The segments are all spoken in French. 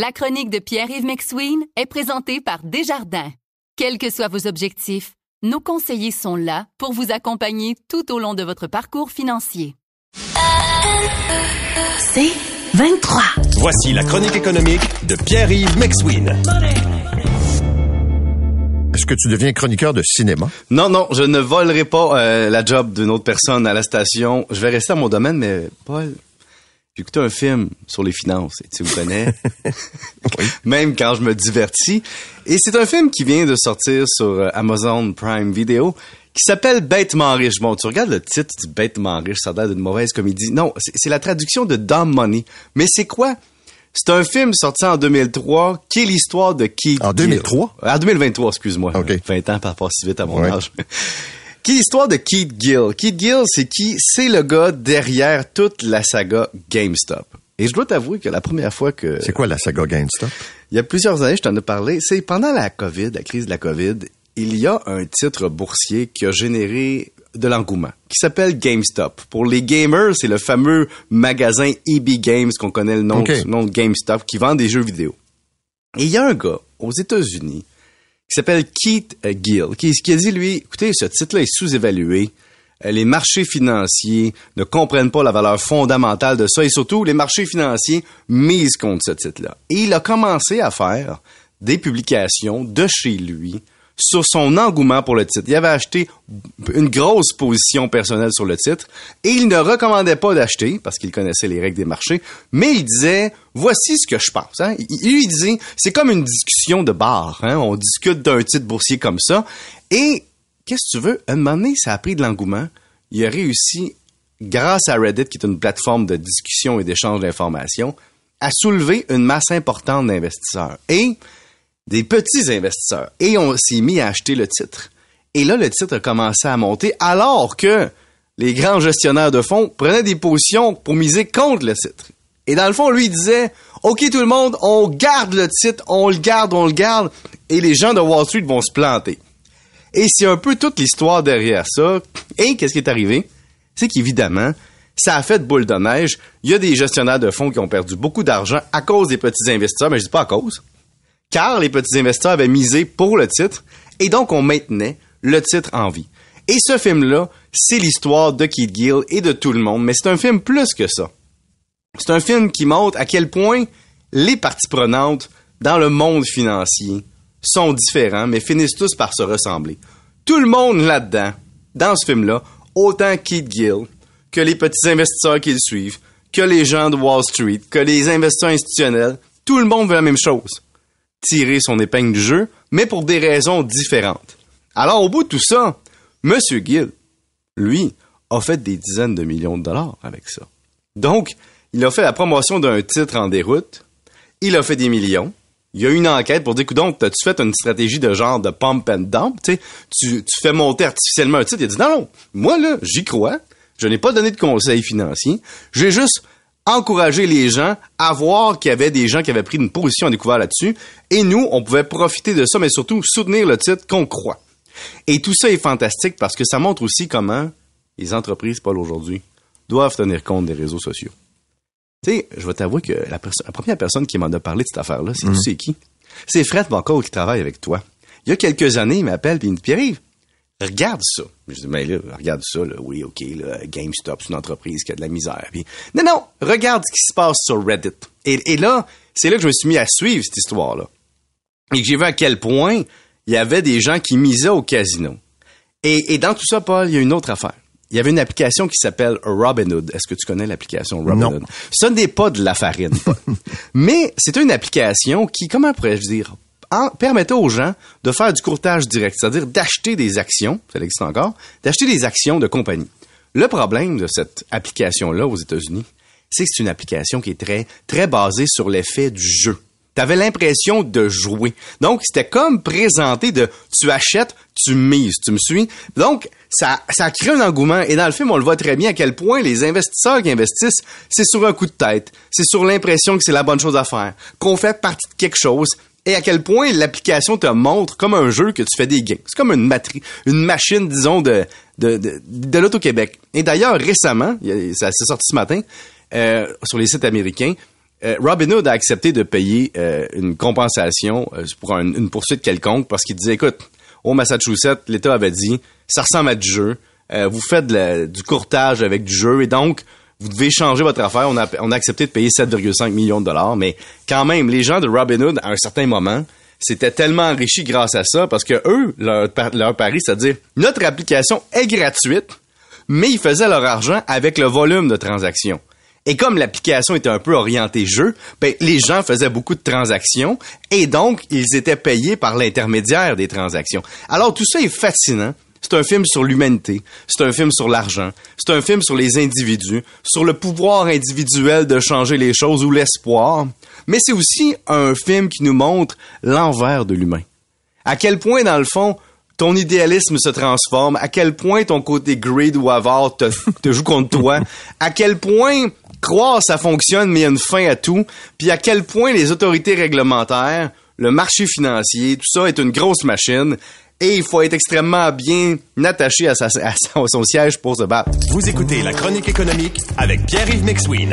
La chronique de Pierre-Yves McSween est présentée par Desjardins. Quels que soient vos objectifs, nos conseillers sont là pour vous accompagner tout au long de votre parcours financier. C'est 23. Voici la chronique économique de Pierre-Yves McSween. Est-ce que tu deviens chroniqueur de cinéma? Non, non, je ne volerai pas euh, la job d'une autre personne à la station. Je vais rester à mon domaine, mais Paul, j'ai écouté un film sur les finances, et tu me connais, même quand je me divertis. Et c'est un film qui vient de sortir sur euh, Amazon Prime Video qui s'appelle Bêtement riche. Bon, tu regardes le titre du Bêtement riche, ça a l'air d'une mauvaise comédie. Non, c'est la traduction de Dumb Money. Mais c'est quoi? C'est un film sorti en 2003 qui est l'histoire de Keith En 2003? Gill. En 2023, excuse-moi. OK. 20 ans par pas si vite à mon Ouais. âge. Qui est l'histoire de Keith Gill? Keith Gill, c'est qui? C'est le gars derrière toute la saga GameStop. Et je dois t'avouer que la première fois que... C'est quoi la saga GameStop? Il y a plusieurs années, je t'en ai parlé, c'est pendant la COVID, la crise de la COVID, il y a un titre boursier qui a généré de l'engouement, qui s'appelle GameStop. Pour les gamers, c'est le fameux magasin EB Games qu'on connaît le nom, nom de GameStop, qui vend des jeux vidéo. Et il y a un gars aux États-Unis qui s'appelle Keith Gill, qui, qui a dit, lui, écoutez, ce titre-là est sous-évalué. Euh, Les marchés financiers ne comprennent pas la valeur fondamentale de ça et surtout, les marchés financiers misent contre ce titre-là. Et il a commencé à faire des publications de chez lui sur son engouement pour le titre. Il avait acheté une grosse position personnelle sur le titre et il ne recommandait pas d'acheter parce qu'il connaissait les règles des marchés, mais il disait voici ce que je pense. Hein. Il, lui disait c'est comme une discussion de bar. Hein. On discute d'un titre boursier comme ça et qu'est-ce que tu veux? Un moment donné, ça a pris de l'engouement. Il a réussi, grâce à Reddit, qui est une plateforme de discussion et d'échange d'informations, à soulever une masse importante d'investisseurs. Et des petits investisseurs. Et on s'est mis à acheter le titre. Et là, le titre a commencé à monter alors que les grands gestionnaires de fonds prenaient des positions pour miser contre le titre. Et dans le fond, lui, il disait, OK, tout le monde, on garde le titre, on le garde, on le garde, et les gens de Wall Street vont se planter. Et c'est un peu toute l'histoire derrière ça. Et qu'est-ce qui est arrivé? C'est qu'évidemment, ça a fait boule de neige. Il y a des gestionnaires de fonds qui ont perdu beaucoup d'argent à cause des petits investisseurs, mais je dis pas à cause car les petits investisseurs avaient misé pour le titre et donc on maintenait le titre en vie. Et ce film-là, c'est l'histoire de Keith Gill et de tout le monde, mais c'est un film plus que ça. C'est un film qui montre à quel point les parties prenantes dans le monde financier sont différents, mais finissent tous par se ressembler. Tout le monde là-dedans, dans ce film-là, autant Keith Gill que les petits investisseurs qui le suivent, que les gens de Wall Street, que les investisseurs institutionnels, tout le monde veut la même chose tirer son épingle du jeu, mais pour des raisons différentes. Alors, au bout de tout ça, Monsieur Gill, lui, a fait des dizaines de millions de dollars avec ça. Donc, il a fait la promotion d'un titre en déroute, il a fait des millions, il y a une enquête pour dire, donc, t'as-tu fait une stratégie de genre de pump and dump, tu, tu fais monter artificiellement un titre, il a dit, non, non, moi, là, j'y crois, je n'ai pas donné de conseils financiers, j'ai juste encouragé les gens à voir qu'il y avait des gens qui avaient pris une position à découvert là-dessus, et nous, on pouvait profiter de ça, mais surtout soutenir le titre qu'on croit. Et tout ça est fantastique parce que ça montre aussi comment les entreprises, Paul, aujourd'hui, doivent tenir compte des réseaux sociaux. Tu sais, je vais t'avouer que la, première personne qui m'en a parlé de cette affaire-là, c'est tu sais qui? C'est Fred Bacall qui travaille avec toi. Il y a quelques années, il m'appelle et il me dit, Pierre-Yves, regarde ça. Je dis, mais là, regarde ça, là. Oui, OK, là, GameStop, c'est une entreprise qui a de la misère. Puis, non, non, regarde ce qui se passe sur Reddit. Et, et là, c'est là que je me suis mis à suivre cette histoire-là. Et que j'ai vu à quel point il y avait des gens qui misaient au casino. Et, et dans tout ça, Paul, il y a une autre affaire. Il y avait une application qui s'appelle Robinhood. Est-ce que tu connais l'application Robinhood? Non. Ce n'est pas de la farine, Paul. Mais c'est une application qui, comment pourrais-je dire, en- permettait aux gens de faire du courtage direct, c'est-à-dire d'acheter des actions, ça existe encore, d'acheter des actions de compagnie. Le problème de cette application-là aux États-Unis, c'est que c'est une application qui est très, très basée sur l'effet du jeu. Tu avais l'impression de jouer. Donc, c'était comme présenté de tu achètes, tu mises, tu me suis. Donc, ça, ça crée un engouement. Et dans le film, on le voit très bien à quel point les investisseurs qui investissent, c'est sur un coup de tête. C'est sur l'impression que c'est la bonne chose à faire. Qu'on fait partie de quelque chose. Et à quel point l'application te montre comme un jeu que tu fais des gains. C'est comme une matri une machine, disons, de, de, de, de l'Auto-Québec. Et d'ailleurs, récemment, ça s'est sorti ce matin, euh, sur les sites américains, euh, Robin Hood a accepté de payer euh, une compensation euh, pour un- une poursuite quelconque parce qu'il disait, écoute, au Massachusetts, l'État avait dit, ça ressemble à du jeu, vous faites du courtage avec du jeu et donc vous devez changer votre affaire. On a, on a accepté de payer 7,5 millions de dollars, mais quand même, les gens de Robin Hood, à un certain moment, s'étaient tellement enrichis grâce à ça parce que eux, leur, leur pari, c'est-à-dire, notre application est gratuite, mais ils faisaient leur argent avec le volume de transactions. Et comme l'application était un peu orientée jeu, ben, les gens faisaient beaucoup de transactions et donc ils étaient payés par l'intermédiaire des transactions. Alors tout ça est fascinant. C'est un film sur l'humanité, c'est un film sur l'argent, c'est un film sur les individus, sur le pouvoir individuel de changer les choses ou l'espoir, mais c'est aussi un film qui nous montre l'envers de l'humain. À quel point, dans le fond, ton idéalisme se transforme, à quel point ton côté greed ou avare te, te joue contre toi, à quel point croire ça fonctionne mais il y a une fin à tout, puis à quel point les autorités réglementaires, le marché financier, tout ça est une grosse machine et il faut être extrêmement bien attaché à, son siège pour se battre. Vous écoutez La Chronique économique avec Pierre-Yves McSween.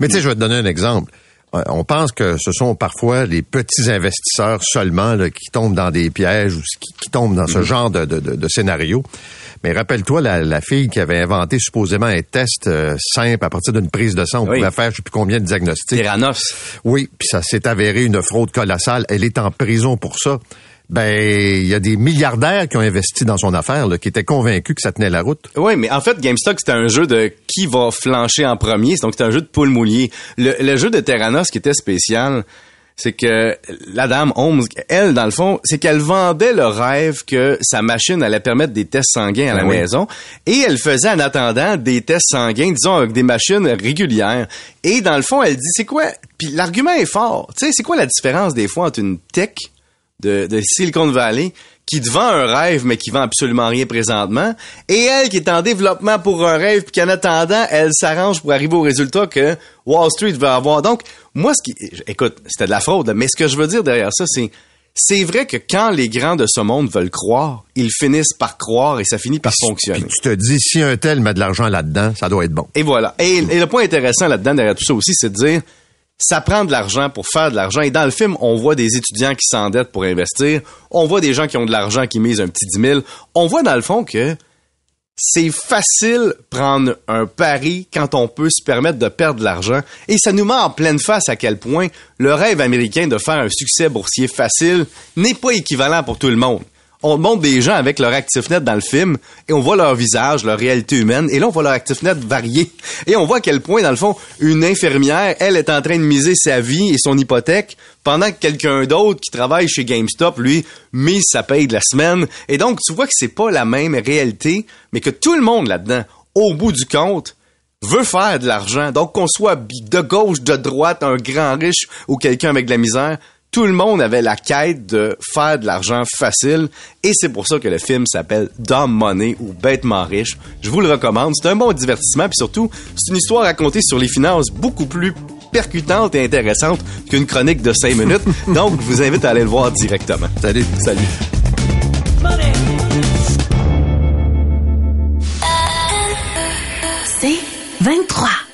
Mais tu sais, je vais te donner un exemple. Euh, On pense que ce sont parfois les petits investisseurs seulement là, qui tombent dans des pièges ou qui, qui tombent dans ce genre de, de, de- de scénario. Mais rappelle-toi la, la fille qui avait inventé supposément un test euh, simple à partir d'une prise de sang. On Oui. pouvait faire je sais plus combien de diagnostics. Theranos. Oui, puis ça s'est avéré une fraude colossale. Elle est en prison pour ça. Ben, il y a des milliardaires qui ont investi dans son affaire, là, qui étaient convaincus que ça tenait la route. Oui, mais en fait, GameStop, c'était un jeu de qui va flancher en premier. Donc, c'était un jeu de poule mouillé. Le, le jeu de Terranos qui était spécial, c'est que la dame Holmes, elle, dans le fond, c'est qu'elle vendait le rêve que sa machine allait permettre des tests sanguins à la oui. maison. Et elle faisait en attendant des tests sanguins, disons, avec des machines régulières. Et dans le fond, elle dit, c'est quoi? Puis l'argument est fort. Tu sais, c'est quoi la différence des fois entre une tech de, de Silicon Valley qui te vend un rêve mais qui vend absolument rien présentement et elle qui est en développement pour un rêve puis qu'en attendant elle s'arrange pour arriver au résultat que Wall Street veut avoir donc moi ce qui écoute c'était de la fraude mais ce que je veux dire derrière ça c'est c'est vrai que quand les grands de ce monde veulent croire ils finissent par croire et ça finit par fonctionner Puis tu te dis, si un tel met de l'argent là-dedans, ça doit être bon. et voilà. Et, et le point intéressant là-dedans, derrière tout ça aussi, c'est de dire, ça prend de l'argent pour faire de l'argent. Et dans le film, on voit des étudiants qui s'endettent pour investir. On voit des gens qui ont de l'argent qui misent un petit 10 000. On voit dans le fond que c'est facile prendre un pari quand on peut se permettre de perdre de l'argent. Et ça nous met en pleine face à quel point le rêve américain de faire un succès boursier facile n'est pas équivalent pour tout le monde. On montre des gens avec leur actif net dans le film et on voit leur visage, leur réalité humaine et là on voit leur actif net varier. Et on voit à quel point dans le fond une infirmière, elle est en train de miser sa vie et son hypothèque pendant que quelqu'un d'autre qui travaille chez GameStop lui mise sa paye de la semaine. Et donc tu vois que c'est pas la même réalité, mais que tout le monde là-dedans au bout du compte veut faire de l'argent. Donc qu'on soit de gauche, de droite, un grand riche ou quelqu'un avec de la misère, tout le monde avait la quête de faire de l'argent facile et c'est pour ça que le film s'appelle Dumb Money ou Bêtement riche. Je vous le recommande, c'est un bon divertissement puis surtout, c'est une histoire racontée sur les finances beaucoup plus percutante et intéressante qu'une chronique de 5 minutes. Donc, je vous invite à aller le voir directement. Salut. Salut. C'est 23.